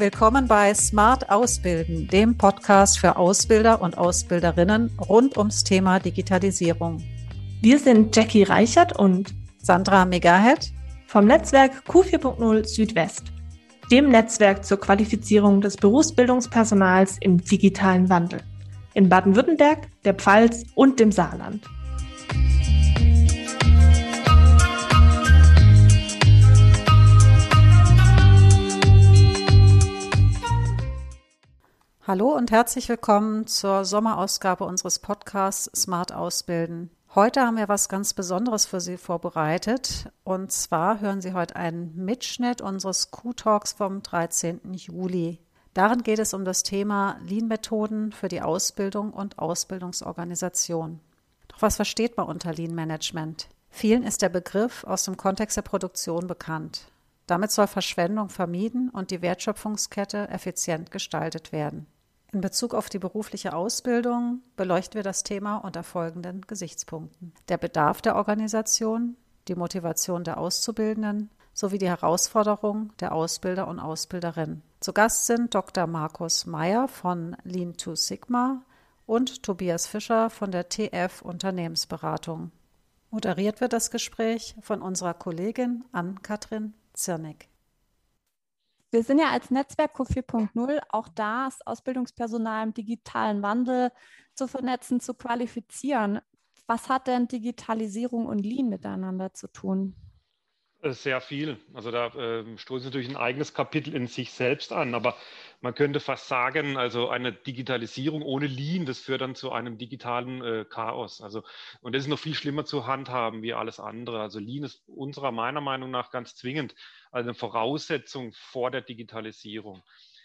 Willkommen bei Smart Ausbilden, dem Podcast für Ausbilder und Ausbilderinnen rund ums Thema Digitalisierung. Wir sind Jackie Reichert und Sandra Megahead vom Netzwerk Q4.0 Südwest, dem Netzwerk zur Qualifizierung des Berufsbildungspersonals im digitalen Wandel in Baden-Württemberg, der Pfalz und dem Saarland. Hallo und herzlich willkommen zur Sommerausgabe unseres Podcasts Smart Ausbilden. Heute haben wir was ganz Besonderes für Sie vorbereitet. Und zwar hören Sie heute einen Mitschnitt unseres Q-Talks vom 13. Juli. Darin geht es um das Thema Lean-Methoden für die Ausbildung und Ausbildungsorganisation. Doch was versteht man unter Lean-Management? Vielen ist der Begriff aus dem Kontext der Produktion bekannt. Damit soll Verschwendung vermieden und die Wertschöpfungskette effizient gestaltet werden. In Bezug auf die berufliche Ausbildung beleuchten wir das Thema unter folgenden Gesichtspunkten. Der Bedarf der Organisation, die Motivation der Auszubildenden sowie die Herausforderung der Ausbilder und Ausbilderinnen. Zu Gast sind Dr. Markus Meyer von Lean to Sigma und Tobias Fischer von der TF Unternehmensberatung. Moderiert wird das Gespräch von unserer Kollegin Ann-Kathrin Zirnig. Wir sind ja als Netzwerk Q4.0 auch da, das Ausbildungspersonal im digitalen Wandel zu vernetzen, zu qualifizieren. Was hat denn Digitalisierung und Lean miteinander zu tun? Äh, sehr viel. Also da äh, stoßen natürlich ein eigenes Kapitel in sich selbst an, aber man könnte fast sagen, also eine Digitalisierung ohne Lean, das führt dann zu einem digitalen äh, Chaos. Also und das ist noch viel schlimmer zu handhaben wie alles andere. Also Lean ist unserer meiner Meinung nach ganz zwingend eine Voraussetzung vor der Digitalisierung.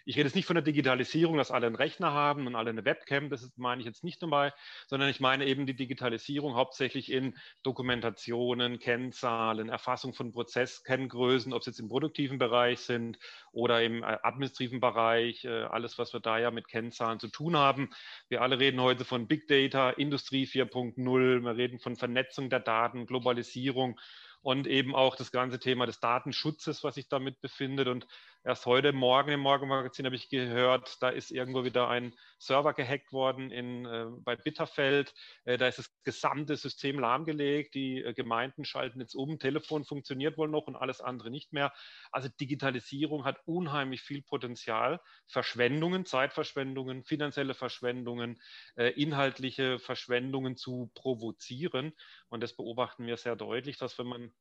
Ich rede jetzt nicht von der Digitalisierung, dass alle einen Rechner haben und alle eine Webcam, das meine ich jetzt nicht dabei, sondern ich meine eben die Digitalisierung hauptsächlich in Dokumentationen, Kennzahlen, Erfassung von Prozesskenngrößen, ob es jetzt im produktiven Bereich sind oder im äh, administrativen Bereich, äh, alles, was wir da ja mit Kennzahlen zu tun haben. Wir alle reden heute von Big Data, Industrie 4.0, wir reden von Vernetzung der Daten, Globalisierung und eben auch das ganze Thema des Datenschutzes, was sich damit befindet. Und erst heute Morgen im Morgenmagazin habe ich gehört, da ist irgendwo wieder ein Server gehackt worden in, äh, bei Bitterfeld. Äh, da ist das gesamte System lahmgelegt. Die äh, Gemeinden schalten jetzt um. Telefon funktioniert wohl noch und alles andere nicht mehr. Also Digitalisierung hat unheimlich viel Potenzial. Verschwendungen, Zeitverschwendungen, finanzielle Verschwendungen, äh, inhaltliche Verschwendungen zu provozieren. Und das beobachten wir sehr deutlich, dass wenn man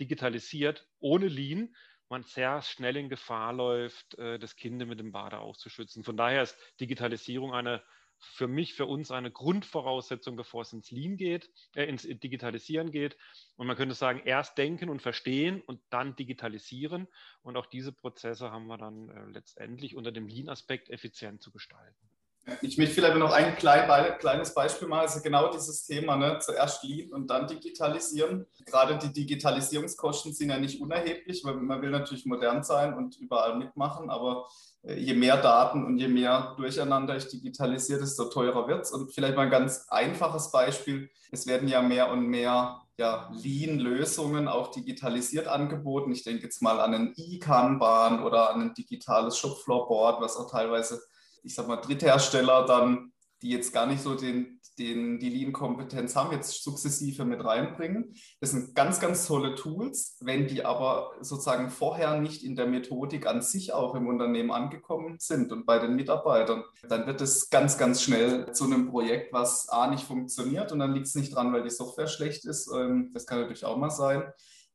digitalisiert ohne Lean, man sehr schnell in Gefahr läuft, äh, das Kind mit dem Bade auszuschützen. Von daher ist Digitalisierung eine für mich, für uns eine Grundvoraussetzung, bevor es ins Lean geht, äh, ins Digitalisieren geht. Und man könnte sagen, erst denken und verstehen und dann digitalisieren. Und auch diese Prozesse haben wir dann äh, letztendlich unter dem Lean-Aspekt effizient zu gestalten. Ich möchte vielleicht noch ein klein, kleines Beispiel machen. Also genau dieses Thema, ne? zuerst Lean und dann digitalisieren. Gerade die Digitalisierungskosten sind ja nicht unerheblich, weil man will natürlich modern sein und überall mitmachen, aber äh, je mehr Daten und je mehr Durcheinander ich digitalisiere, desto teurer wird es. Und vielleicht mal ein ganz einfaches Beispiel. Es werden ja mehr und mehr ja, Lean-Lösungen auch digitalisiert angeboten. Ich denke jetzt mal an ein E-Kanban oder an ein digitales Shopfloor-Board, was auch teilweise ich sag mal, Dritthersteller dann, die jetzt gar nicht so den, den, die Lean-Kompetenz haben, jetzt sukzessive mit reinbringen. Das sind ganz, ganz tolle Tools. Wenn die aber sozusagen vorher nicht in der Methodik an sich auch im Unternehmen angekommen sind und bei den Mitarbeitern, dann wird es ganz, ganz schnell zu einem Projekt, was A nicht funktioniert und dann liegt es nicht dran, weil die Software schlecht ist. Ähm, das kann natürlich auch mal sein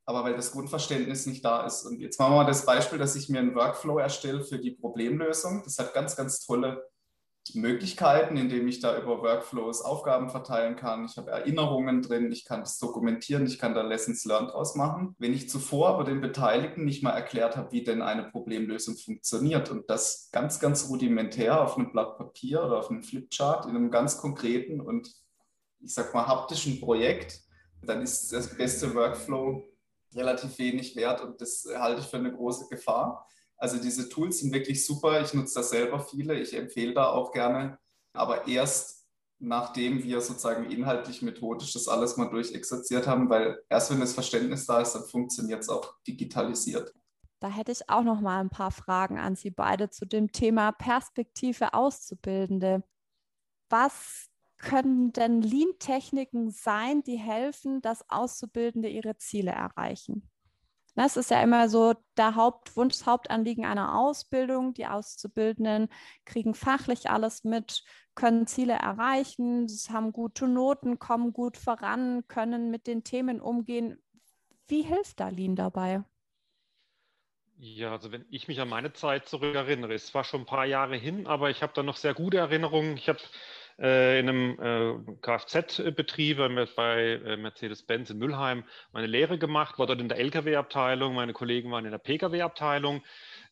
aber weil das Grundverständnis nicht da ist. Und jetzt machen wir mal das Beispiel, dass ich mir einen Workflow erstelle für die Problemlösung. Das hat ganz, ganz tolle Möglichkeiten, indem ich da über Workflows Aufgaben verteilen kann. Ich habe Erinnerungen drin, ich kann das dokumentieren, ich kann da Lessons learned draus machen. Wenn ich zuvor aber den Beteiligten nicht mal erklärt habe, wie denn eine Problemlösung funktioniert und das ganz, ganz rudimentär auf einem Blatt Papier oder auf einem Flipchart in einem ganz konkreten und ich sag mal haptischen Projekt, dann ist das beste Workflow relativ wenig wert und das halte ich für eine große Gefahr. Also diese Tools sind wirklich super. Ich nutze das selber viele. Ich empfehle da auch gerne. Aber erst nachdem wir sozusagen inhaltlich, methodisch das alles mal durchexerziert haben, weil erst wenn das Verständnis da ist, dann funktioniert es auch digitalisiert. Da hätte ich auch noch mal ein paar Fragen an Sie beide zu dem Thema Perspektive Auszubildende. Was können denn Lean-Techniken sein, die helfen, dass Auszubildende ihre Ziele erreichen? Das ist ja immer so der Hauptwunsch, das Hauptanliegen einer Ausbildung. Die Auszubildenden kriegen fachlich alles mit, können Ziele erreichen, haben gute Noten, kommen gut voran, können mit den Themen umgehen. Wie hilft da Lean dabei? Ja, also wenn ich mich an meine Zeit zurückerinnere, es war schon ein paar Jahre hin, aber ich habe da noch sehr gute Erinnerungen. Ich habe äh, in einem äh, Kfz-Betrieb bei äh, Mercedes-Benz in Mülheim meine Lehre gemacht, war dort in der Lkw-Abteilung, meine Kollegen waren in der Pkw-Abteilung.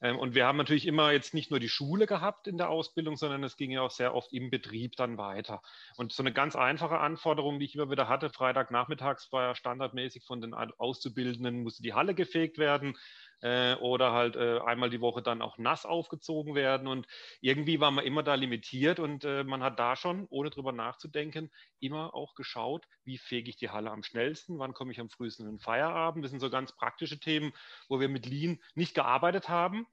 Ähm, und wir haben natürlich immer jetzt nicht nur die Schule gehabt in der Ausbildung, sondern es ging ja auch sehr oft im Betrieb dann weiter. Und so eine ganz einfache Anforderung, die ich immer wieder hatte, Freitagnachmittags war ja standardmäßig von den Auszubildenden, musste die Halle gefegt werden äh, oder halt äh, einmal die Woche dann auch nass aufgezogen werden. Und irgendwie war man immer da limitiert und äh, man hat da schon, ohne drüber nachzudenken, immer auch geschaut, wie fege ich die Halle am schnellsten, wann komme ich am frühesten in den Feierabend. Das sind so ganz praktische Themen, wo wir mit Lean nicht gearbeitet haben.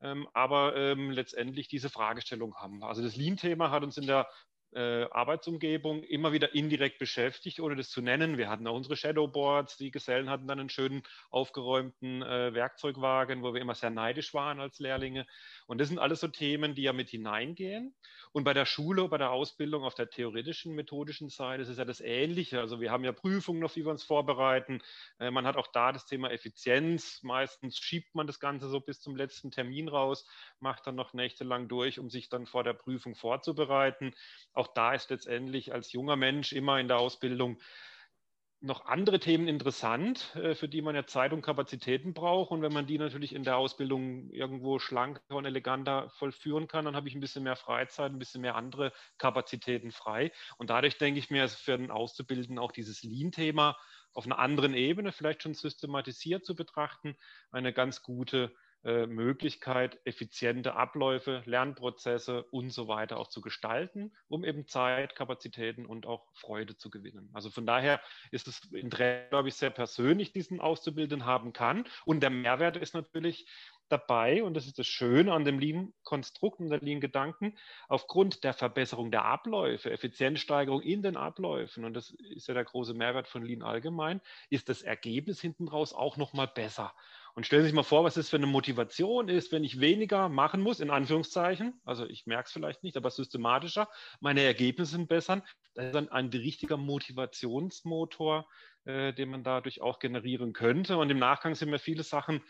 Ähm, aber ähm, letztendlich diese Fragestellung haben. Also das Lean-Thema hat uns in der äh, Arbeitsumgebung immer wieder indirekt beschäftigt, ohne das zu nennen. Wir hatten auch unsere Shadowboards, die Gesellen hatten dann einen schönen aufgeräumten äh, Werkzeugwagen, wo wir immer sehr neidisch waren als Lehrlinge. Und das sind alles so Themen, die ja mit hineingehen. Und bei der Schule, bei der Ausbildung auf der theoretischen, methodischen Seite ist es ja das Ähnliche. Also wir haben ja Prüfungen, auf die wir uns vorbereiten. Äh, man hat auch da das Thema Effizienz. Meistens schiebt man das Ganze so bis zum letzten Termin raus, macht dann noch nächtelang durch, um sich dann vor der Prüfung vorzubereiten. Auch da ist letztendlich als junger Mensch immer in der Ausbildung noch andere Themen interessant, äh, für die man ja Zeit und Kapazitäten braucht. Und wenn man die natürlich in der Ausbildung irgendwo schlanker und eleganter vollführen kann, dann habe ich ein bisschen mehr Freizeit, ein bisschen mehr andere Kapazitäten frei. Und dadurch denke ich mir, ist für den Auszubildenden auch dieses Lean-Thema auf einer anderen Ebene, vielleicht schon systematisiert zu betrachten, eine ganz gute äh, Möglichkeit, effiziente Abläufe, Lernprozesse und so weiter auch zu gestalten, um eben Zeit, Kapazitäten und auch Freude zu gewinnen. Also von daher ist es Interesse, glaube ich, sehr persönlich, diesen Auszubildenden haben kann. Und der Mehrwert ist natürlich, dabei, und das ist das Schöne an dem Lean-Konstrukt und der Lean-Gedanken, aufgrund der Verbesserung der Abläufe, Effizienzsteigerung in den Abläufen, und das ist ja der große Mehrwert von Lean allgemein, ist das Ergebnis hinten raus auch nochmal besser. Und stellen Sie sich mal vor, was das für eine Motivation ist, wenn ich weniger machen muss, in Anführungszeichen, also ich merke es vielleicht nicht, aber systematischer, meine Ergebnisse sind besser. Das ist dann ein richtiger Motivationsmotor, äh, den man dadurch auch generieren könnte. Und im Nachgang sind mir viele Sachen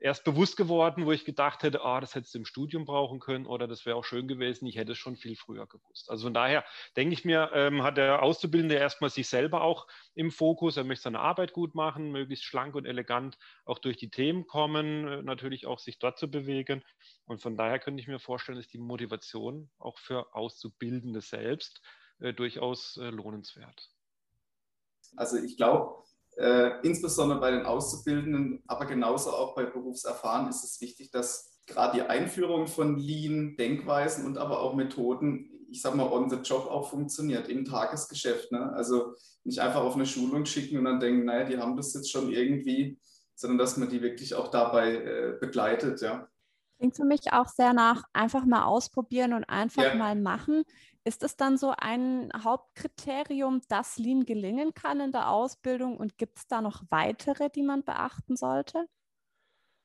erst bewusst geworden, wo ich gedacht hätte, ah, das hättest du im Studium brauchen können oder das wäre auch schön gewesen, ich hätte es schon viel früher gewusst. Also von daher denke ich mir, ähm, hat der Auszubildende erstmal sich selber auch im Fokus, er möchte seine Arbeit gut machen, möglichst schlank und elegant auch durch die Themen kommen, äh, natürlich auch sich dort zu bewegen. Und von daher könnte ich mir vorstellen, ist die Motivation auch für Auszubildende selbst äh, durchaus äh, lohnenswert. Also ich glaube, äh, insbesondere bei den Auszubildenden, aber genauso auch bei Berufserfahrenen ist es wichtig, dass gerade die Einführung von Lean, Denkweisen und aber auch Methoden, ich sag mal, on the job auch funktioniert im Tagesgeschäft. Ne? Also nicht einfach auf eine Schulung schicken und dann denken, naja, die haben das jetzt schon irgendwie, sondern dass man die wirklich auch dabei äh, begleitet, ja. Klingt für mich auch sehr nach einfach mal ausprobieren und einfach ja. mal machen. Ist es dann so ein Hauptkriterium, dass Lean gelingen kann in der Ausbildung und gibt es da noch weitere, die man beachten sollte?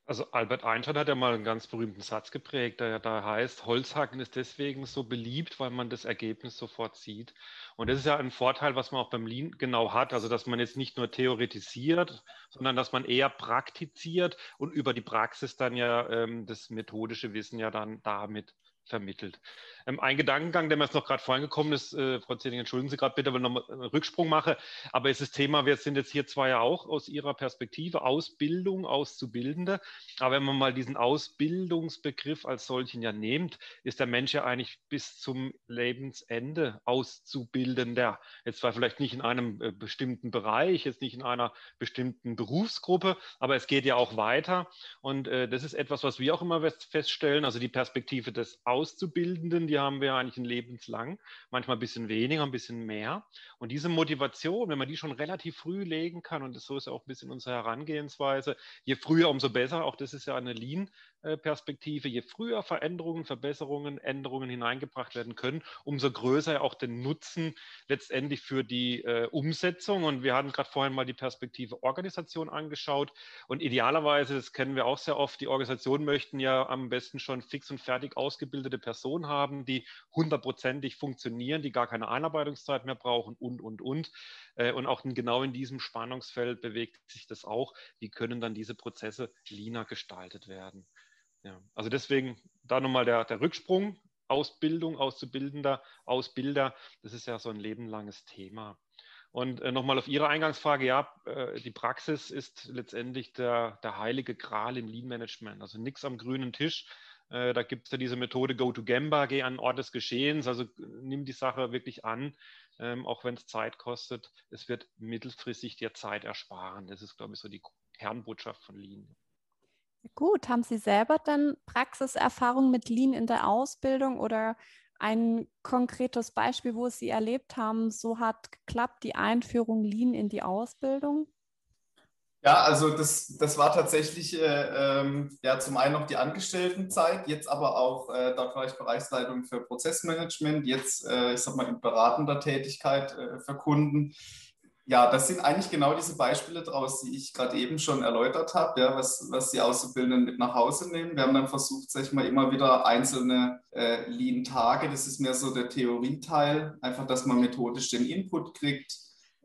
Also Albert Einstein hat ja mal einen ganz berühmten Satz geprägt, der da heißt, Holzhacken ist deswegen so beliebt, weil man das Ergebnis sofort sieht. Und das ist ja ein Vorteil, was man auch beim Lean genau hat, also dass man jetzt nicht nur theoretisiert, sondern dass man eher praktiziert und über die Praxis dann ja ähm, das methodische Wissen ja dann damit vermittelt. Ähm, ein Gedankengang, der mir jetzt noch gerade vorhin gekommen ist, äh, Frau Zeding, entschuldigen Sie gerade bitte, wenn ich noch einen Rücksprung mache, aber es ist das Thema, wir sind jetzt hier zwar ja auch aus Ihrer Perspektive Ausbildung, Auszubildende, aber wenn man mal diesen Ausbildungsbegriff als solchen ja nimmt, ist der Mensch ja eigentlich bis zum Lebensende Auszubildender. Jetzt zwar vielleicht nicht in einem äh, bestimmten Bereich, jetzt nicht in einer bestimmten Berufsgruppe, aber es geht ja auch weiter und äh, das ist etwas, was wir auch immer feststellen, also die Perspektive des Auszubildenden, die haben wir eigentlich ein lebenslang, manchmal ein bisschen weniger, ein bisschen mehr. Und diese Motivation, wenn man die schon relativ früh legen kann, und das so ist auch ein bisschen unsere Herangehensweise, je früher, umso besser, auch das ist ja eine Lean-Perspektive, je früher Veränderungen, Verbesserungen, Änderungen hineingebracht werden können, umso größer auch den Nutzen letztendlich für die äh, Umsetzung. Und wir hatten gerade vorhin mal die Perspektive Organisation angeschaut. Und idealerweise, das kennen wir auch sehr oft, die Organisationen möchten ja am besten schon fix und fertig ausgebildete Personen haben, die hundertprozentig funktionieren, die gar keine Einarbeitungszeit mehr brauchen und, und, und. Äh, und auch genau in diesem Spannungsfeld bewegt sich das auch. Wie können dann diese Prozesse leaner gestaltet werden? Ja, also deswegen da nochmal der, der Rücksprung. Ausbildung, Auszubildender, Ausbilder, das ist ja so ein lebenlanges Thema. Und äh, nochmal auf Ihre Eingangsfrage, ja, äh, die Praxis ist letztendlich der, der heilige Gral im Lean-Management. Also nichts am grünen Tisch. Äh, da gibt es ja diese Methode Go to Gemba, geh an Ort des Geschehens. Also nimm die Sache wirklich an, ähm, auch wenn es Zeit kostet. Es wird mittelfristig dir Zeit ersparen. Das ist, glaube ich, so die Kernbotschaft von Lean. Gut, haben Sie selber dann Praxiserfahrung mit Lean in der Ausbildung oder ein konkretes Beispiel, wo Sie erlebt haben, so hat geklappt die Einführung Lean in die Ausbildung? Ja, also das, das war tatsächlich äh, ähm, ja zum einen noch die Angestelltenzeit, jetzt aber auch, äh, dort war ich Bereichsleitung für Prozessmanagement, jetzt, äh, ich sag mal, in beratender Tätigkeit äh, für Kunden. Ja, das sind eigentlich genau diese Beispiele draus, die ich gerade eben schon erläutert habe, ja, was, was die Auszubildenden mit nach Hause nehmen. Wir haben dann versucht, sag ich mal, immer wieder einzelne äh, Lean-Tage, das ist mehr so der Theorieteil, einfach, dass man methodisch den Input kriegt,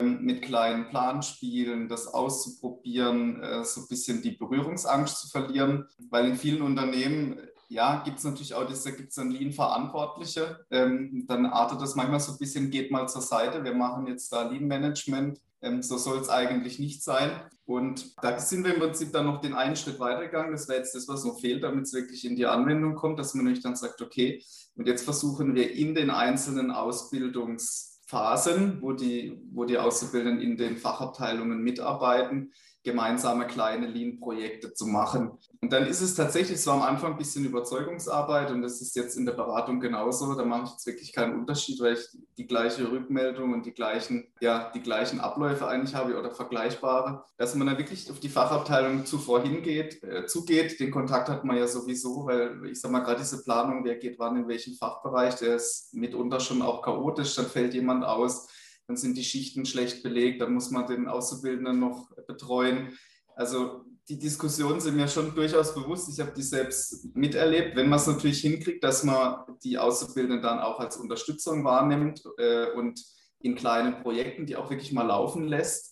ähm, mit kleinen Planspielen, das auszuprobieren, äh, so ein bisschen die Berührungsangst zu verlieren, weil in vielen Unternehmen ja, gibt es natürlich auch, da gibt es dann Lean-Verantwortliche. Ähm, dann artet das manchmal so ein bisschen, geht mal zur Seite, wir machen jetzt da Lean-Management. Ähm, so soll es eigentlich nicht sein. Und da sind wir im Prinzip dann noch den einen Schritt weitergegangen. Das wäre jetzt das, was noch fehlt, damit es wirklich in die Anwendung kommt, dass man nämlich dann sagt, okay, und jetzt versuchen wir in den einzelnen Ausbildungsphasen, wo die, wo die Auszubildenden in den Fachabteilungen mitarbeiten, gemeinsame kleine Lean-Projekte zu machen. Und dann ist es tatsächlich so am Anfang ein bisschen Überzeugungsarbeit und das ist jetzt in der Beratung genauso. Da mache ich jetzt wirklich keinen Unterschied, weil ich die gleiche Rückmeldung und die gleichen, ja, die gleichen Abläufe eigentlich habe oder vergleichbare, dass man dann wirklich auf die Fachabteilung zuvor hingeht, äh, zugeht. Den Kontakt hat man ja sowieso, weil ich sage mal, gerade diese Planung, wer geht wann in welchen Fachbereich, der ist mitunter schon auch chaotisch, dann fällt jemand aus dann sind die Schichten schlecht belegt, dann muss man den Auszubildenden noch betreuen. Also die Diskussionen sind mir schon durchaus bewusst. Ich habe die selbst miterlebt. Wenn man es natürlich hinkriegt, dass man die Auszubildenden dann auch als Unterstützung wahrnimmt äh, und in kleinen Projekten, die auch wirklich mal laufen lässt,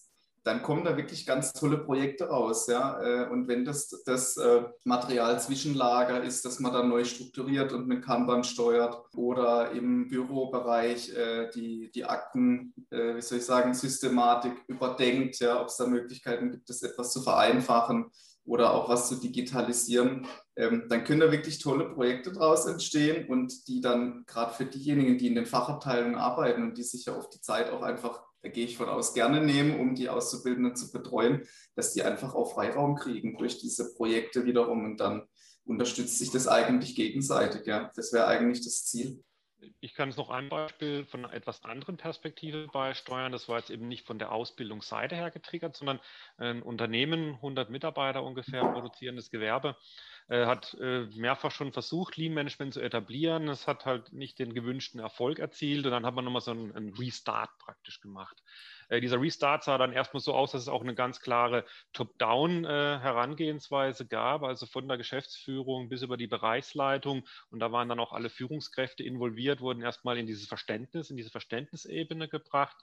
dann kommen da wirklich ganz tolle Projekte raus. Ja? Äh, und wenn das das äh, Material Zwischenlager ist, dass man dann neu strukturiert und mit Kanban steuert oder im Bürobereich äh, die, die Akten, wie soll ich sagen, Systematik überdenkt, ja? ob es da Möglichkeiten gibt, das etwas zu vereinfachen oder auch was zu digitalisieren, ähm, dann können da wirklich tolle Projekte daraus entstehen und die dann gerade für diejenigen, die in den Fachabteilungen arbeiten und die sich ja auf die Zeit auch einfach gehe ich von aus, gerne nehmen, um die Auszubildenden zu betreuen, dass die einfach auch Freiraum kriegen durch diese Projekte wiederum und dann unterstützt sich das eigentlich gegenseitig. Ja. Das wäre eigentlich das Ziel. Ich kann es noch ein Beispiel von einer etwas anderen Perspektive beisteuern. Das war jetzt eben nicht von der Ausbildungsseite her getriggert, sondern ein Unternehmen, 100 Mitarbeiter ungefähr, produzierendes Gewerbe, äh, hat äh, mehrfach schon versucht, Lean Management zu etablieren. Es hat halt nicht den gewünschten Erfolg erzielt und dann hat man nochmal so einen, einen Restart praktisch gemacht. Äh, dieser Restart sah dann erstmal so aus, dass es auch eine ganz klare Top-Down-Herangehensweise äh, gab, also von der Geschäftsführung bis über die Bereichsleitung. Und da waren dann auch alle Führungskräfte involviert, wurden erstmal in dieses Verständnis, in diese Verständnisebene gebracht.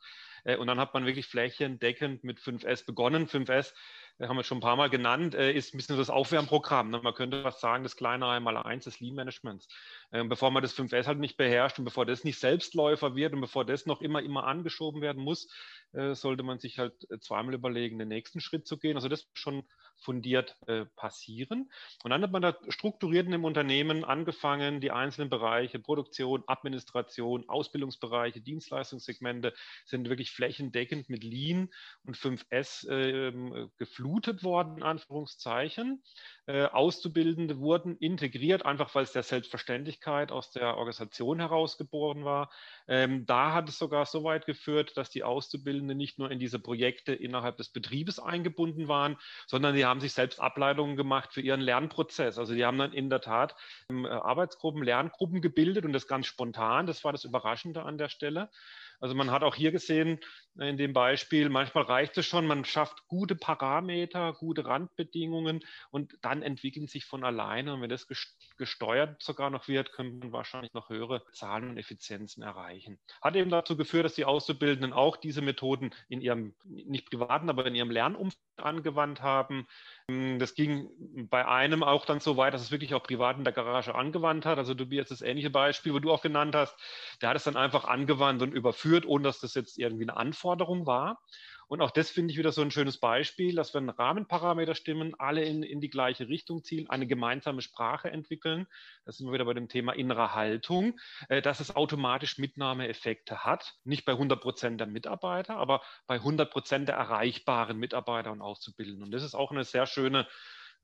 Äh, und dann hat man wirklich flächendeckend mit 5S begonnen. 5S haben wir schon ein paar Mal genannt, äh, ist ein bisschen das Aufwärmprogramm. Ne? Man könnte fast sagen, das kleine einmal eins des Lean-Managements. Ähm, bevor man das 5S halt nicht beherrscht und bevor das nicht Selbstläufer wird und bevor das noch immer, immer angeschoben werden muss, äh, sollte man sich halt zweimal überlegen, den nächsten Schritt zu gehen. Also das schon fundiert äh, passieren. Und dann hat man da strukturiert in dem Unternehmen angefangen, die einzelnen Bereiche, Produktion, Administration, Ausbildungsbereiche, Dienstleistungssegmente sind wirklich flächendeckend mit Lean und 5S äh, geflutet worden, in Anführungszeichen. Äh, Auszubildende wurden integriert, einfach weil es der Selbstverständlichkeit aus der Organisation herausgeboren war. Ähm, da hat es sogar so weit geführt, dass die Auszubildenden nicht nur in diese Projekte innerhalb des Betriebes eingebunden waren, sondern die haben sich selbst Ableitungen gemacht für ihren Lernprozess. Also die haben dann in der Tat ähm, Arbeitsgruppen, Lerngruppen gebildet und das ganz spontan. Das war das Überraschende an der Stelle. Also man hat auch hier gesehen äh, in dem Beispiel, manchmal reicht es schon, man schafft gute Parameter, gute Randbedingungen und dann entwickeln sich von alleine. Und wenn das gesteuert sogar noch wird, können wir wahrscheinlich noch höhere Zahlen und Effizienzen erreichen. Hat eben dazu geführt, dass die Auszubildenden auch diese Methoden in ihrem, nicht privaten, aber in ihrem Lernumfeld angewandt haben. Ähm, das ging bei einem auch dann so weit, dass es wirklich auch privat in der Garage angewandt hat. Also du jetzt das ähnliche Beispiel, wo du auch genannt hast, der hat es dann einfach angewandt und überführt, ohne dass das jetzt irgendwie eine Anforderung war. Und auch das finde ich wieder so ein schönes Beispiel, dass wenn Rahmenparameter stimmen, alle in, in die gleiche Richtung zielen, eine gemeinsame Sprache entwickeln. Da sind wir wieder bei dem Thema innere Haltung, äh, dass es automatisch Mitnahmeeffekte hat. Nicht bei 100 Prozent der Mitarbeiter, aber bei 100 Prozent der erreichbaren Mitarbeiter und Auszubildenden. Und das ist auch eine sehr schöne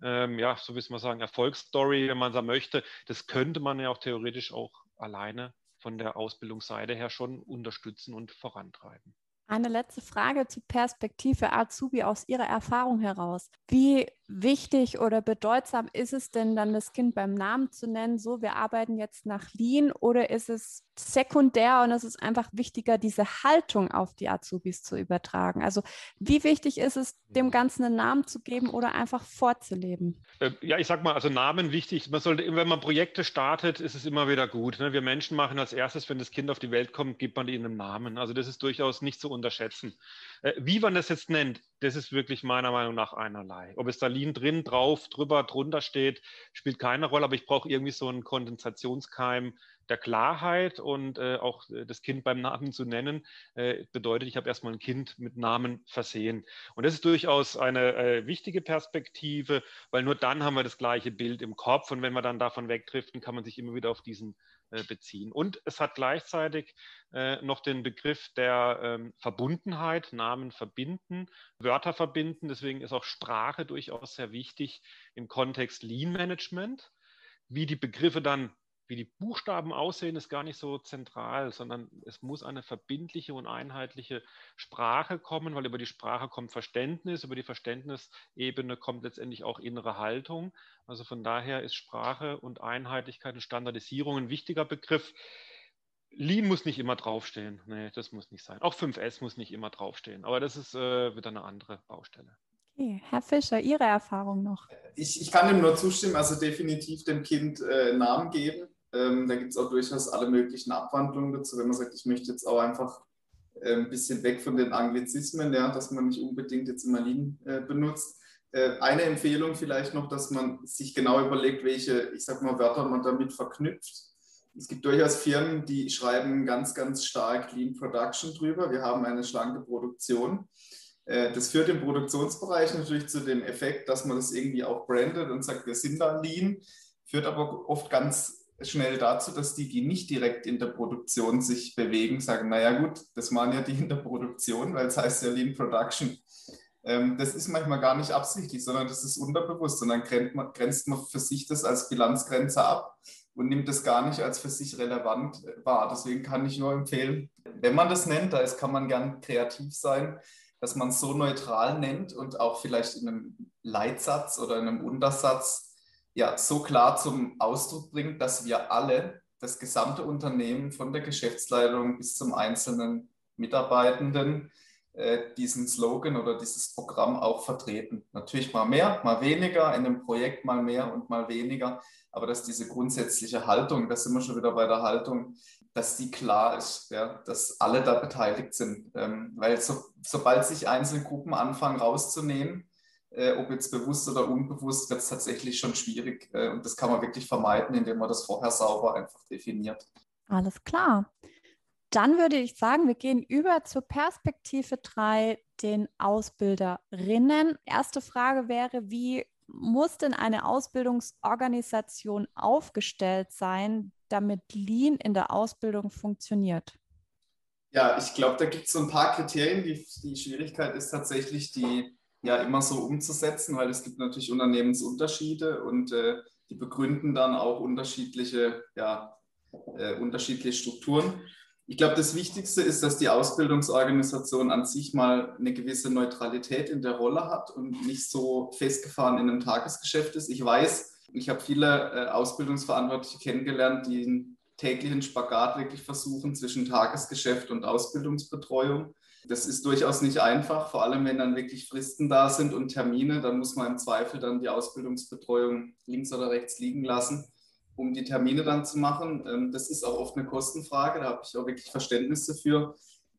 ähm, ja, so es mal sagen, Erfolgsstory, wenn man so möchte. Das könnte man ja auch theoretisch auch alleine von der Ausbildungsseite her schon unterstützen und vorantreiben. Eine letzte Frage zur Perspektive Azubi aus Ihrer Erfahrung heraus. Wie wichtig oder bedeutsam ist es denn dann, das Kind beim Namen zu nennen, so wir arbeiten jetzt nach Lean oder ist es sekundär und es ist einfach wichtiger, diese Haltung auf die Azubis zu übertragen? Also wie wichtig ist es, dem Ganzen einen Namen zu geben oder einfach vorzuleben? Äh, ja, ich sag mal, also Namen wichtig. Man sollte, wenn man Projekte startet, ist es immer wieder gut. Ne? Wir Menschen machen als erstes, wenn das Kind auf die Welt kommt, gibt man ihnen einen Namen. Also das ist durchaus nicht zu unterschätzen. Äh, wie man das jetzt nennt, das ist wirklich meiner Meinung nach einerlei. Ob es da Lean drin, drauf, drüber, drunter steht, spielt keine Rolle, aber ich brauche irgendwie so einen Kondensationskeim der Klarheit und äh, auch äh, das Kind beim Namen zu nennen, äh, bedeutet, ich habe erstmal ein Kind mit Namen versehen. Und das ist durchaus eine äh, wichtige Perspektive, weil nur dann haben wir das gleiche Bild im Kopf und wenn wir dann davon wegdriften, kann man sich immer wieder auf diesen beziehen. Und es hat gleichzeitig äh, noch den Begriff der ähm, Verbundenheit, Namen verbinden, Wörter verbinden. Deswegen ist auch Sprache durchaus sehr wichtig im Kontext Lean Management. Wie die Begriffe dann wie die Buchstaben aussehen, ist gar nicht so zentral, sondern es muss eine verbindliche und einheitliche Sprache kommen, weil über die Sprache kommt Verständnis, über die Verständnisebene kommt letztendlich auch innere Haltung. Also von daher ist Sprache und Einheitlichkeit und Standardisierung ein wichtiger Begriff. Lean muss nicht immer draufstehen. Nee, das muss nicht sein. Auch 5S muss nicht immer draufstehen. Aber das ist äh, wieder eine andere Baustelle. Okay. Herr Fischer, Ihre Erfahrung noch? Ich, ich kann dem nur zustimmen, also definitiv dem Kind äh, Namen geben. Ähm, da gibt es auch durchaus alle möglichen Abwandlungen dazu, wenn man sagt, ich möchte jetzt auch einfach äh, ein bisschen weg von den Anglizismen, ja, dass man nicht unbedingt jetzt immer Lean äh, benutzt. Äh, eine Empfehlung vielleicht noch, dass man sich genau überlegt, welche, ich sag mal, Wörter man damit verknüpft. Es gibt durchaus Firmen, die schreiben ganz, ganz stark Lean Production drüber. Wir haben eine schlanke Produktion. Äh, das führt im Produktionsbereich natürlich zu dem Effekt, dass man das irgendwie auch brandet und sagt, wir sind da Lean, führt aber oft ganz schnell dazu, dass die, die nicht direkt in der Produktion sich bewegen, sagen, naja gut, das waren ja die in der Produktion, weil es heißt ja Lean Production. Ähm, das ist manchmal gar nicht absichtlich, sondern das ist unterbewusst und dann grenzt man, grenzt man für sich das als Bilanzgrenze ab und nimmt das gar nicht als für sich relevant wahr. Deswegen kann ich nur empfehlen, wenn man das nennt, da ist, kann man gern kreativ sein, dass man es so neutral nennt und auch vielleicht in einem Leitsatz oder in einem Untersatz ja so klar zum Ausdruck bringt, dass wir alle, das gesamte Unternehmen von der Geschäftsleitung bis zum einzelnen Mitarbeitenden, äh, diesen Slogan oder dieses Programm auch vertreten. Natürlich mal mehr, mal weniger, in einem Projekt mal mehr und mal weniger, aber dass diese grundsätzliche Haltung, da sind wir schon wieder bei der Haltung, dass die klar ist, ja, dass alle da beteiligt sind. Ähm, weil so, sobald sich einzelne Gruppen anfangen rauszunehmen, äh, ob jetzt bewusst oder unbewusst, wird es tatsächlich schon schwierig. Äh, und das kann man wirklich vermeiden, indem man das vorher sauber einfach definiert. Alles klar. Dann würde ich sagen, wir gehen über zur Perspektive 3, den Ausbilderinnen. Erste Frage wäre, wie muss denn eine Ausbildungsorganisation aufgestellt sein, damit Lean in der Ausbildung funktioniert? Ja, ich glaube, da gibt es so ein paar Kriterien. Die, die Schwierigkeit ist tatsächlich, die ja immer so umzusetzen, weil es gibt natürlich Unternehmensunterschiede und äh, die begründen dann auch unterschiedliche, ja, äh, unterschiedliche Strukturen. Ich glaube, das Wichtigste ist, dass die Ausbildungsorganisation an sich mal eine gewisse Neutralität in der Rolle hat und nicht so festgefahren in einem Tagesgeschäft ist. Ich weiß, ich habe viele äh, Ausbildungsverantwortliche kennengelernt, die einen täglichen Spagat wirklich versuchen zwischen Tagesgeschäft und Ausbildungsbetreuung. Das ist durchaus nicht einfach, vor allem wenn dann wirklich Fristen da sind und Termine, dann muss man im Zweifel dann die Ausbildungsbetreuung links oder rechts liegen lassen, um die Termine dann zu machen. Ähm, das ist auch oft eine Kostenfrage, da habe ich auch wirklich Verständnis dafür.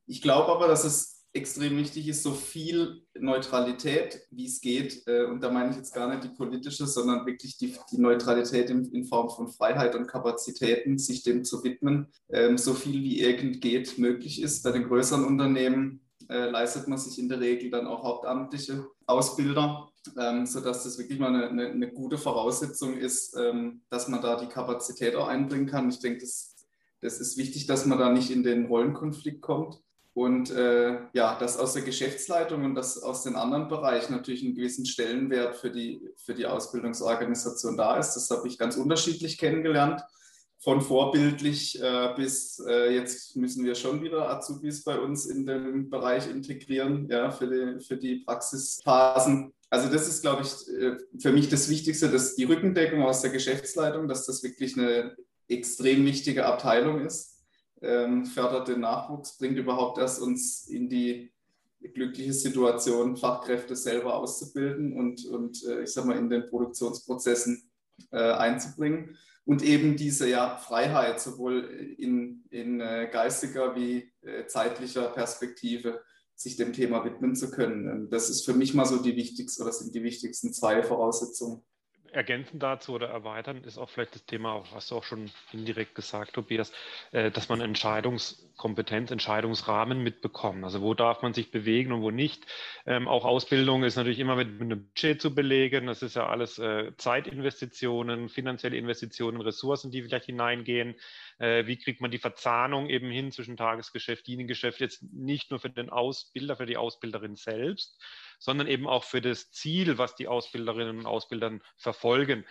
Ich glaube aber, dass es extrem wichtig ist, so viel Neutralität, wie es geht, äh, und da meine ich jetzt gar nicht die politische, sondern wirklich die, die Neutralität in, in, Form von Freiheit und Kapazitäten, sich dem zu widmen, ähm, so viel wie irgend geht möglich ist. Bei den größeren Unternehmen äh, leistet man sich in der Regel dann auch hauptamtliche Ausbilder, ähm, sodass das wirklich mal eine, eine, eine gute Voraussetzung ist, ähm, dass man da die Kapazität auch einbringen kann. Ich denke, das, das ist wichtig, dass man da nicht in den Rollenkonflikt kommt. Und äh, ja, dass aus der Geschäftsleitung und das aus den anderen Bereichen natürlich einen gewissen Stellenwert für die, für die Ausbildungsorganisation da ist. Das habe ich ganz unterschiedlich kennengelernt. Von vorbildlich äh, bis äh, jetzt müssen wir schon wieder Azubis bei uns in dem Bereich integrieren, ja, für die, für die Praxisphasen. Also das ist, glaube ich, äh, für mich das Wichtigste, dass die Rückendeckung aus der Geschäftsleitung, dass das wirklich eine extrem wichtige Abteilung ist ähm, fördert den Nachwuchs, bringt überhaupt erst uns in die glückliche Situation, Fachkräfte selber auszubilden und, und äh, ich sag mal, in den Produktionsprozessen äh, einzubringen. Und eben diese ja, Freiheit, sowohl in, in äh, geistiger wie äh, zeitlicher Perspektive, sich dem Thema widmen zu können. Das ist für mich mal so die wichtigsten oder sind die wichtigsten zwei Voraussetzungen ergänzend dazu oder erweitern ist auch vielleicht das Thema, hast du auch schon indirekt gesagt, Tobias, äh, dass man Entscheidungskompetenz, Entscheidungsrahmen mitbekommt. Also wo darf man sich bewegen und wo nicht. Ähm, auch Ausbildung ist natürlich immer mit einem Budget zu belegen. Das ist ja alles äh, Zeitinvestitionen, finanzielle Investitionen, Ressourcen, die vielleicht hineingehen. Äh, wie kriegt man die Verzahnung eben hin zwischen Tagesgeschäft, Dienengeschäft, jetzt nicht nur für den Ausbilder, für die Ausbilderin selbst, sondern eben auch für das Ziel, was die Ausbilderinnen und Ausbildern verfolgen.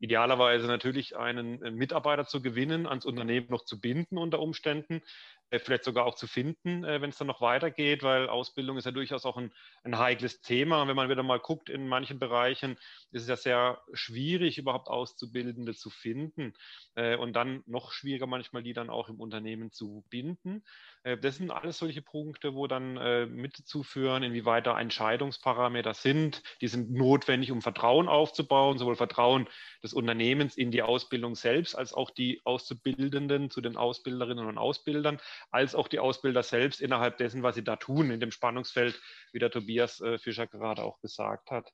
Idealerweise natürlich einen Mitarbeiter zu gewinnen, ans Unternehmen noch zu binden unter Umständen, äh, vielleicht sogar auch zu finden, äh, wenn es dann noch weitergeht, weil Ausbildung ist ja durchaus auch ein, ein heikles Thema. Und wenn man wieder mal guckt, in manchen Bereichen ist es ja sehr schwierig, überhaupt Auszubildende zu finden äh, und dann noch schwieriger manchmal, die dann auch im Unternehmen zu binden. Das sind alles solche Punkte, wo dann mitzuführen, inwieweit da Entscheidungsparameter sind. Die sind notwendig, um Vertrauen aufzubauen, sowohl Vertrauen des Unternehmens in die Ausbildung selbst, als auch die Auszubildenden zu den Ausbilderinnen und Ausbildern, als auch die Ausbilder selbst innerhalb dessen, was sie da tun, in dem Spannungsfeld, wie der Tobias äh, Fischer gerade auch gesagt hat.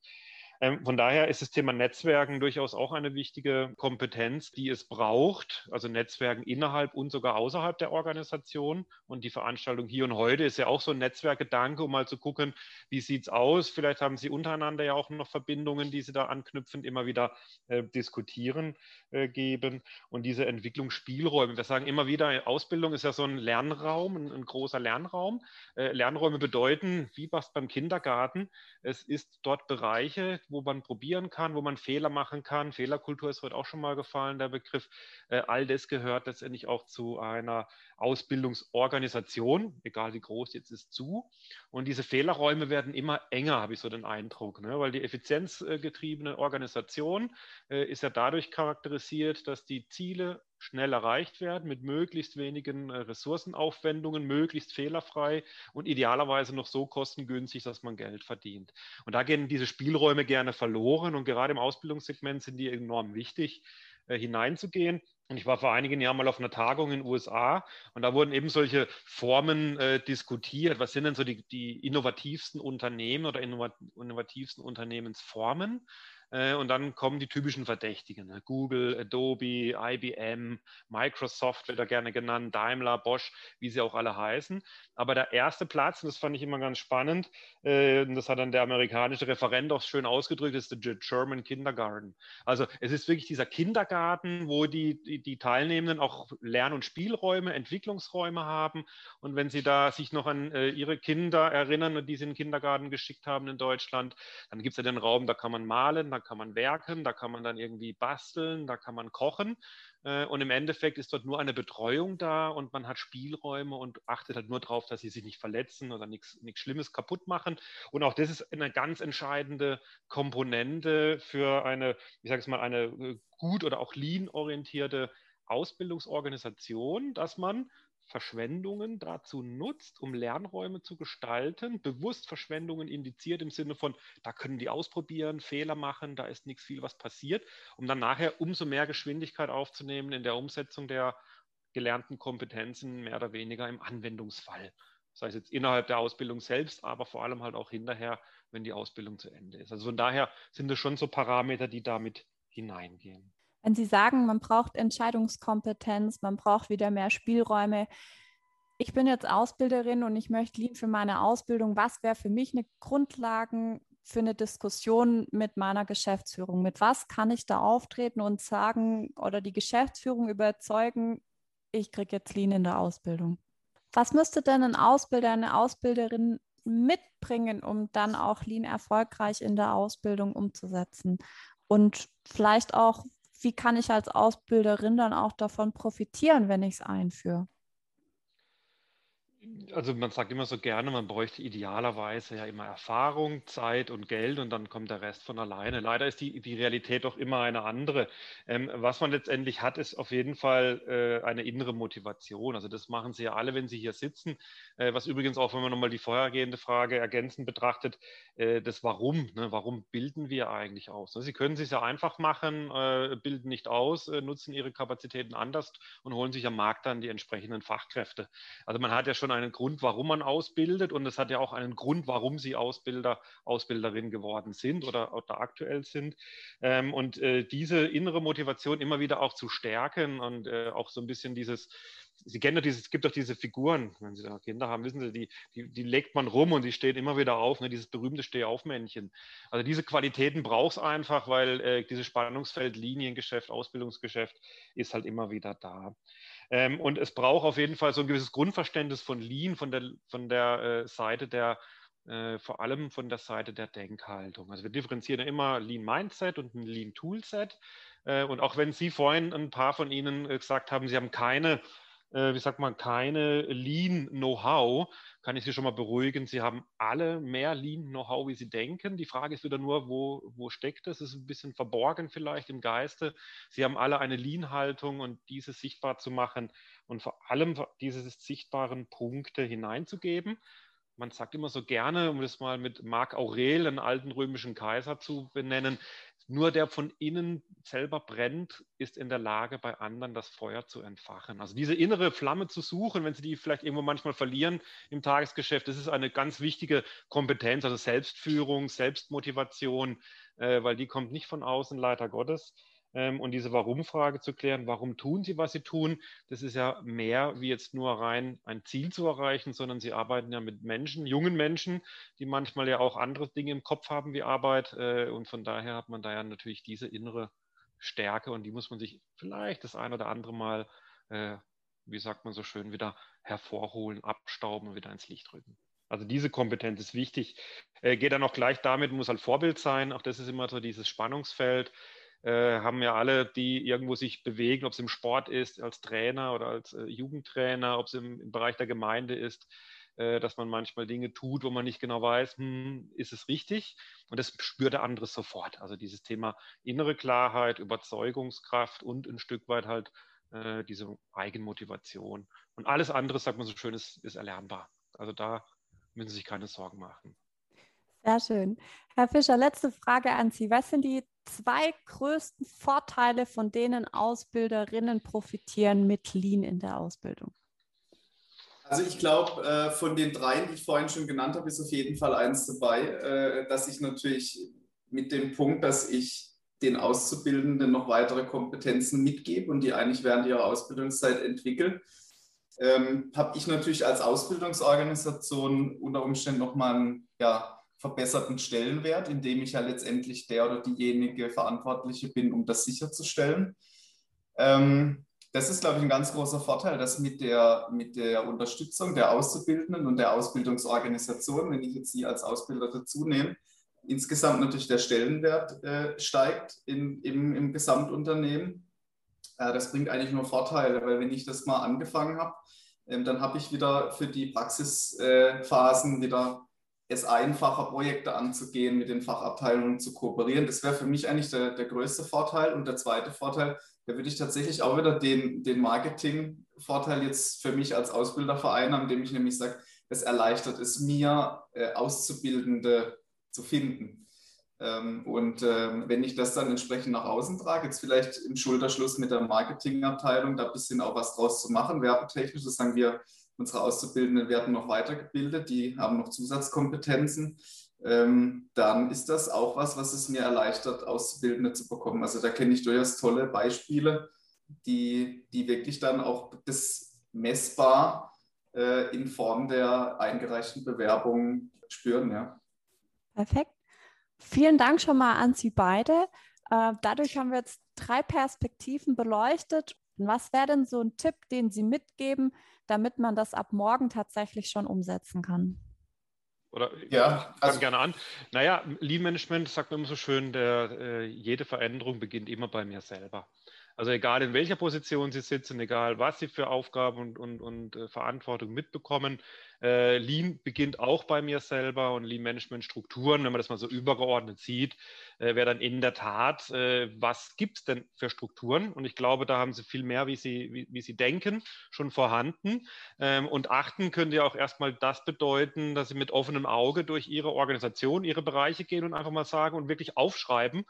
Ähm, von daher ist das Thema Netzwerken durchaus auch eine wichtige Kompetenz, die es braucht. Also Netzwerken innerhalb und sogar außerhalb der Organisation. Und die Veranstaltung hier und heute ist ja auch so ein Netzwerkgedanke, um mal zu gucken, wie sieht es aus. Vielleicht haben Sie untereinander ja auch noch Verbindungen, die Sie da anknüpfend immer wieder äh, diskutieren äh, geben. Und diese Entwicklungsspielräume. Wir sagen immer wieder, Ausbildung ist ja so ein Lernraum, ein, ein großer Lernraum. Äh, Lernräume bedeuten, wie was beim Kindergarten, es ist dort Bereiche, wo man probieren kann, wo man Fehler machen kann. Fehlerkultur ist heute auch schon mal gefallen, der Begriff. Äh, all das gehört letztendlich auch zu einer Ausbildungsorganisation, egal wie groß jetzt ist, zu. Und diese Fehlerräume werden immer enger, habe ich so den Eindruck, ne? weil die effizienzgetriebene Organisation äh, ist ja dadurch charakterisiert, dass die Ziele schnell erreicht werden mit möglichst wenigen äh, Ressourcenaufwendungen, möglichst fehlerfrei und idealerweise noch so kostengünstig, dass man Geld verdient. Und da gehen diese Spielräume gerne verloren und gerade im Ausbildungssegment sind die enorm wichtig äh, hineinzugehen. Und ich war vor einigen Jahren mal auf einer Tagung in den USA und da wurden eben solche Formen äh, diskutiert. Was sind denn so die, die innovativsten Unternehmen oder innovativsten Unternehmensformen? Äh, und dann kommen die typischen Verdächtigen. Ne? Google, Adobe, IBM, Microsoft wird da gerne genannt, Daimler, Bosch, wie sie auch alle heißen. Aber der erste Platz, und das fand ich immer ganz spannend, äh, und das hat dann der amerikanische Referent auch schön ausgedrückt, ist der German Kindergarten. Also es ist wirklich dieser Kindergarten, wo die, die, die Teilnehmenden auch Lern- und Spielräume, Entwicklungsräume haben. Und wenn sie da sich noch an äh, ihre Kinder erinnern, die sie in den Kindergarten geschickt haben in Deutschland, dann gibt es ja den Raum, da kann man malen, da kann man werken, da kann man dann irgendwie basteln, da kann man kochen. Äh, und im Endeffekt ist dort nur eine Betreuung da und man hat Spielräume und achtet halt nur darauf, dass sie sich nicht verletzen oder nichts Schlimmes kaputt machen. Und auch das ist eine ganz entscheidende Komponente für eine, ich sage es mal, eine äh, gut oder auch lean-orientierte Ausbildungsorganisation, dass man Verschwendungen dazu nutzt, um Lernräume zu gestalten, bewusst Verschwendungen indiziert im Sinne von, da können die ausprobieren, Fehler machen, da ist nichts viel, was passiert, um dann nachher umso mehr Geschwindigkeit aufzunehmen in der Umsetzung der gelernten Kompetenzen, mehr oder weniger im Anwendungsfall. Das heißt jetzt innerhalb der Ausbildung selbst, aber vor allem halt auch hinterher, wenn die Ausbildung zu Ende ist. Also von daher sind es schon so Parameter, die damit hineingehen. Wenn Sie sagen, man braucht Entscheidungskompetenz, man braucht wieder mehr Spielräume. Ich bin jetzt Ausbilderin und ich möchte Lean für meine Ausbildung. Was wäre für mich eine Grundlage für eine Diskussion mit meiner Geschäftsführung? Mit was kann ich da auftreten und sagen oder die Geschäftsführung überzeugen, ich kriege jetzt Lean in der Ausbildung? Was müsste denn ein Ausbilder, eine Ausbilderin mitbringen, um dann auch Lean erfolgreich in der Ausbildung umzusetzen? Und vielleicht auch, wie kann ich als Ausbilderin dann auch davon profitieren, wenn ich es einführe? Also man sagt immer so gerne, man bräuchte idealerweise ja immer Erfahrung, Zeit und Geld und dann kommt der Rest von alleine. Leider ist die, die Realität doch immer eine andere. Ähm, was man letztendlich hat, ist auf jeden Fall äh, eine innere Motivation. Also das machen Sie ja alle, wenn Sie hier sitzen. Äh, was übrigens auch, wenn man nochmal die vorhergehende Frage ergänzend betrachtet, äh, das Warum. Ne? Warum bilden wir eigentlich aus? Sie können es sich ja einfach machen, äh, bilden nicht aus, äh, nutzen Ihre Kapazitäten anders und holen sich am Markt dann die entsprechenden Fachkräfte. Also man hat ja schon einen Grund, warum man ausbildet und es hat ja auch einen Grund, warum sie Ausbilder, Ausbilderin geworden sind oder, oder aktuell sind. Ähm, und äh, diese innere Motivation immer wieder auch zu stärken und äh, auch so ein bisschen dieses, Sie kennen doch dieses, es gibt doch diese Figuren, wenn Sie da Kinder haben, wissen Sie, die, die, die legt man rum und die stehen immer wieder auf, ne, dieses berühmte Stehaufmännchen. Also diese Qualitäten braucht es einfach, weil äh, dieses Spannungsfeld, Liniengeschäft, Ausbildungsgeschäft ist halt immer wieder da. Ähm, und es braucht auf jeden Fall so ein gewisses Grundverständnis von Lean, von der, von der äh, Seite der, äh, vor allem von der Seite der Denkhaltung. Also wir differenzieren immer Lean Mindset und ein Lean Toolset. Äh, und auch wenn Sie vorhin ein paar von Ihnen gesagt haben, Sie haben keine äh, wie sagt man, keine Lean-Know-how, kann ich Sie schon mal beruhigen. Sie haben alle mehr Lean-Know-how, wie Sie denken. Die Frage ist wieder nur, wo, wo steckt es? Es ist ein bisschen verborgen vielleicht im Geiste. Sie haben alle eine Lean-Haltung und diese sichtbar zu machen und vor allem diese sichtbaren Punkte hineinzugeben. Man sagt immer so gerne, um das mal mit Marc Aurel, einen alten römischen Kaiser, zu benennen, nur der von innen selber brennt, ist in der Lage, bei anderen das Feuer zu entfachen. Also diese innere Flamme zu suchen, wenn Sie die vielleicht irgendwo manchmal verlieren im Tagesgeschäft, das ist eine ganz wichtige Kompetenz, also Selbstführung, Selbstmotivation, äh, weil die kommt nicht von außen, leider Gottes. Ähm, und diese Warum-Frage zu klären, warum tun sie, was sie tun, das ist ja mehr wie jetzt nur rein ein Ziel zu erreichen, sondern sie arbeiten ja mit Menschen, jungen Menschen, die manchmal ja auch andere Dinge im Kopf haben wie Arbeit. Äh, und von daher hat man da ja natürlich diese innere Stärke und die muss man sich vielleicht das ein oder andere Mal, äh, wie sagt man so schön, wieder hervorholen, abstauben und wieder ins Licht rücken. Also diese Kompetenz ist wichtig. Äh, geht dann auch gleich damit, muss halt Vorbild sein. Auch das ist immer so dieses Spannungsfeld haben ja alle, die irgendwo sich bewegen, ob es im Sport ist, als Trainer oder als äh, Jugendtrainer, ob es im, im, Bereich der Gemeinde ist, äh, dass man manchmal Dinge tut, wo man nicht genau weiß, hm, ist es richtig? Und das spürt der andere sofort. Also dieses Thema innere Klarheit, Überzeugungskraft und ein Stück weit halt äh, diese Eigenmotivation. Und alles andere, sagt man so schön, ist, ist erlernbar. Also da müssen Sie sich keine Sorgen machen. Sehr schön. Herr Fischer, letzte Frage an Sie. Was sind die zwei größten Vorteile, von denen Ausbilderinnen profitieren mit Lean in der Ausbildung? Also ich glaube, äh, von den dreien, die ich vorhin schon genannt habe, ist auf jeden Fall eins dabei, äh, dass ich natürlich mit dem Punkt, dass ich den Auszubildenden noch weitere Kompetenzen mitgebe und die eigentlich während ihrer Ausbildungszeit entwickeln, ähm, habe ich natürlich als Ausbildungsorganisation unter Umständen nochmal einen ja, verbesserten Stellenwert, indem ich ja letztendlich der oder diejenige Verantwortliche bin, um das sicherzustellen. Ähm, das ist, glaube ich, ein ganz großer Vorteil, dass mit der, mit der Unterstützung der Auszubildenden und der Ausbildungsorganisation, wenn ich jetzt Sie als Ausbilder dazu nehme, insgesamt natürlich der Stellenwert äh, steigt in, im, im Gesamtunternehmen. Äh, das bringt eigentlich nur Vorteile, weil wenn ich das mal angefangen habe, äh, dann habe ich wieder für die Praxisphasen wieder es einfacher, Projekte anzugehen, mit den Fachabteilungen zu kooperieren. Das wäre für mich eigentlich der, der größte Vorteil. Und der zweite Vorteil, da würde ich tatsächlich auch wieder den, den Marketing-Vorteil jetzt für mich als Ausbilderverein haben, indem ich nämlich sage, es erleichtert es mir, äh, Auszubildende zu finden. Ähm, und ähm, wenn ich das dann entsprechend nach außen trage, jetzt vielleicht im Schulterschluss mit der Marketingabteilung, da ein bisschen auch was draus zu machen, werbetechnisch, das sagen wir, unsere Auszubildenden werden noch weitergebildet, die haben noch Zusatzkompetenzen, ähm, dann ist das auch was, was es mir erleichtert, Auszubildende zu bekommen. Also da kenne ich durchaus tolle Beispiele, die, die wirklich dann auch das messbar äh, in Form der eingereichten Bewerbung spüren. Ja. Perfekt. Vielen Dank schon mal an Sie beide. Äh, dadurch haben wir jetzt drei Perspektiven beleuchtet. Was wäre denn so ein Tipp, den Sie mitgeben, damit man das ab morgen tatsächlich schon umsetzen kann? Oder ja, ich also, gerne an. Naja, Lean Management sagt man immer so schön, der, äh, jede Veränderung beginnt immer bei mir selber. Also egal in welcher Position Sie sitzen, egal was Sie für Aufgaben und, und, und äh, Verantwortung mitbekommen, äh, Lean beginnt auch bei mir selber und Lean Management Strukturen, wenn man das mal so übergeordnet sieht, äh, wäre dann in der Tat, äh, was gibt es denn für Strukturen? Und ich glaube, da haben Sie viel mehr, wie Sie, wie, wie Sie denken, schon vorhanden. Ähm, und achten könnte ja auch erstmal das bedeuten, dass Sie mit offenem Auge durch Ihre Organisation, Ihre Bereiche gehen und einfach mal sagen und wirklich aufschreiben,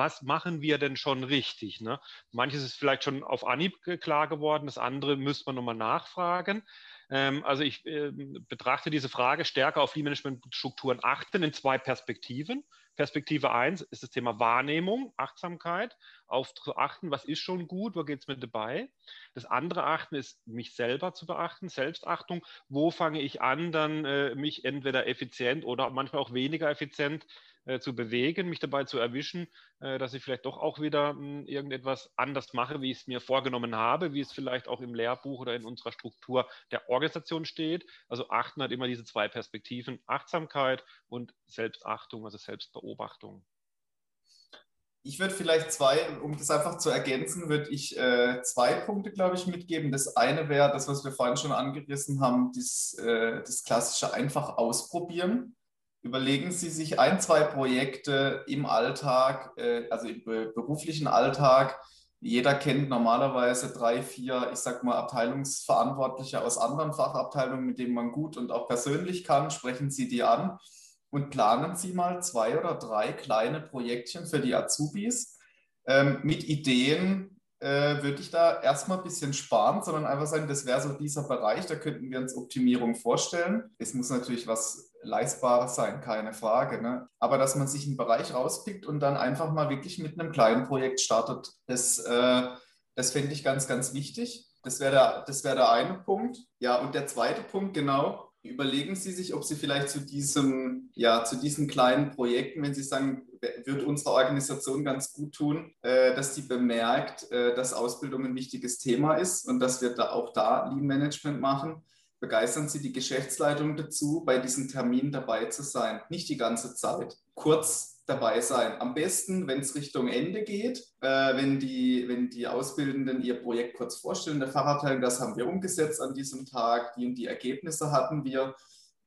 was machen wir denn schon richtig? Ne? Manches ist vielleicht schon auf Anhieb klar geworden, das andere müsste man nochmal nachfragen. Ähm, also ich äh, betrachte diese Frage stärker auf Lean-Management-Strukturen achten in zwei Perspektiven. Perspektive 1 ist das Thema Wahrnehmung, Achtsamkeit, auf zu achten, was ist schon gut, wo geht es mit dabei. Das andere Achten ist, mich selber zu beachten, Selbstachtung. Wo fange ich an, dann äh, mich entweder effizient oder manchmal auch weniger effizient äh, zu bewegen, mich dabei zu erwischen, äh, dass ich vielleicht doch auch wieder mh, hm, irgendetwas anders mache, wie ich es mir vorgenommen habe, wie es vielleicht auch im Lehrbuch oder in unserer Struktur der Organisation steht. Also achten hat immer diese zwei Perspektiven, Achtsamkeit und Selbstachtung, also Selbstbeobachtung. Ich würde vielleicht zwei, um das einfach zu ergänzen, würde ich äh, zwei Punkte, glaube ich, mitgeben. Das eine wäre das, was wir vorhin schon angerissen haben, das, äh, das klassische einfach ausprobieren überlegen Sie sich ein, zwei Projekte im Alltag, äh, also im beruflichen Alltag. Jeder kennt normalerweise drei, vier, ich sag mal, Abteilungsverantwortliche aus anderen Fachabteilungen, mit denen man gut und auch persönlich kann. Sprechen Sie die an und planen Sie mal zwei oder drei kleine Projektchen für die Azubis ähm, mit Ideen, äh, würde ich da erstmal ein bisschen sparen, sondern einfach sagen, das wäre so dieser Bereich, da könnten wir uns Optimierung vorstellen. Es muss natürlich was Leistbares sein, keine Frage. Ne? Aber dass man sich einen Bereich rauspickt und dann einfach mal wirklich mit einem kleinen Projekt startet, das, äh, das fände ich ganz, ganz wichtig. Das wäre der, wär der eine Punkt. Ja, und der zweite Punkt, genau, überlegen Sie sich, ob Sie vielleicht zu diesem, ja, zu diesen kleinen Projekten, wenn Sie sagen, wird unsere Organisation ganz gut tun, äh, dass die bemerkt, äh, dass Ausbildung ein wichtiges Thema ist und dass wir da auch da Lean Management machen. Begeistern Sie die Geschäftsleitung dazu, bei diesen Terminen dabei zu sein. Nicht die ganze Zeit. Kurz dabei sein. Am besten, wenn es Richtung Ende geht, äh, wenn, die, wenn die Auszubildenden ihr Projekt kurz vorstellen, der Fachabteilung, das haben wir umgesetzt an diesem Tag, die und die Ergebnisse hatten wir.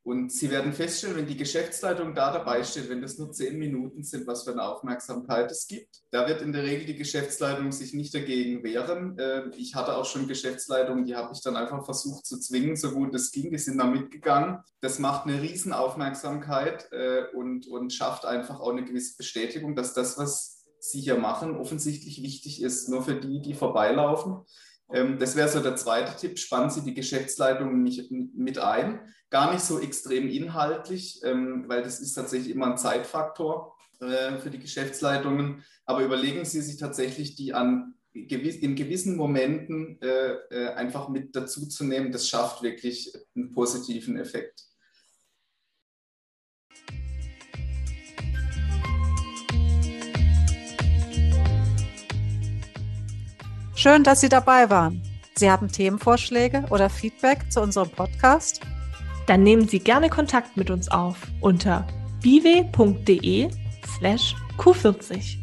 Und Sie werden feststellen, wenn die Geschäftsleitung da dabei steht, wenn das nur zehn Minuten sind, was für eine Aufmerksamkeit es gibt, da wird in der Regel die Geschäftsleitung sich nicht dagegen wehren. Ähm, ich hatte auch schon Geschäftsleitungen, die habe ich dann einfach versucht zu zwingen, so gut es ging. Die sind da mitgegangen. Das macht eine riesen Aufmerksamkeit äh, und, und schafft einfach auch eine gewisse Bestätigung, dass das, was Sie hier machen, offensichtlich wichtig ist, nur für die, die vorbeilaufen. Ähm, das wäre so der zweite Tipp. Spannen Sie die Geschäftsleitung mit ein. Gar nicht so extrem inhaltlich, ähm, weil das ist tatsächlich immer ein Zeitfaktor. äh, für die Geschäftsleitungen. Aber überlegen Sie sich tatsächlich, die an in gewissen Momenten äh, äh, einfach mit dazu zu nehmen. Das schafft wirklich einen positiven Effekt. Schön, dass Sie dabei waren. Sie haben Themenvorschläge oder Feedback zu unserem Podcast? Dann nehmen Sie gerne Kontakt mit uns auf unter biwe.de slash q40.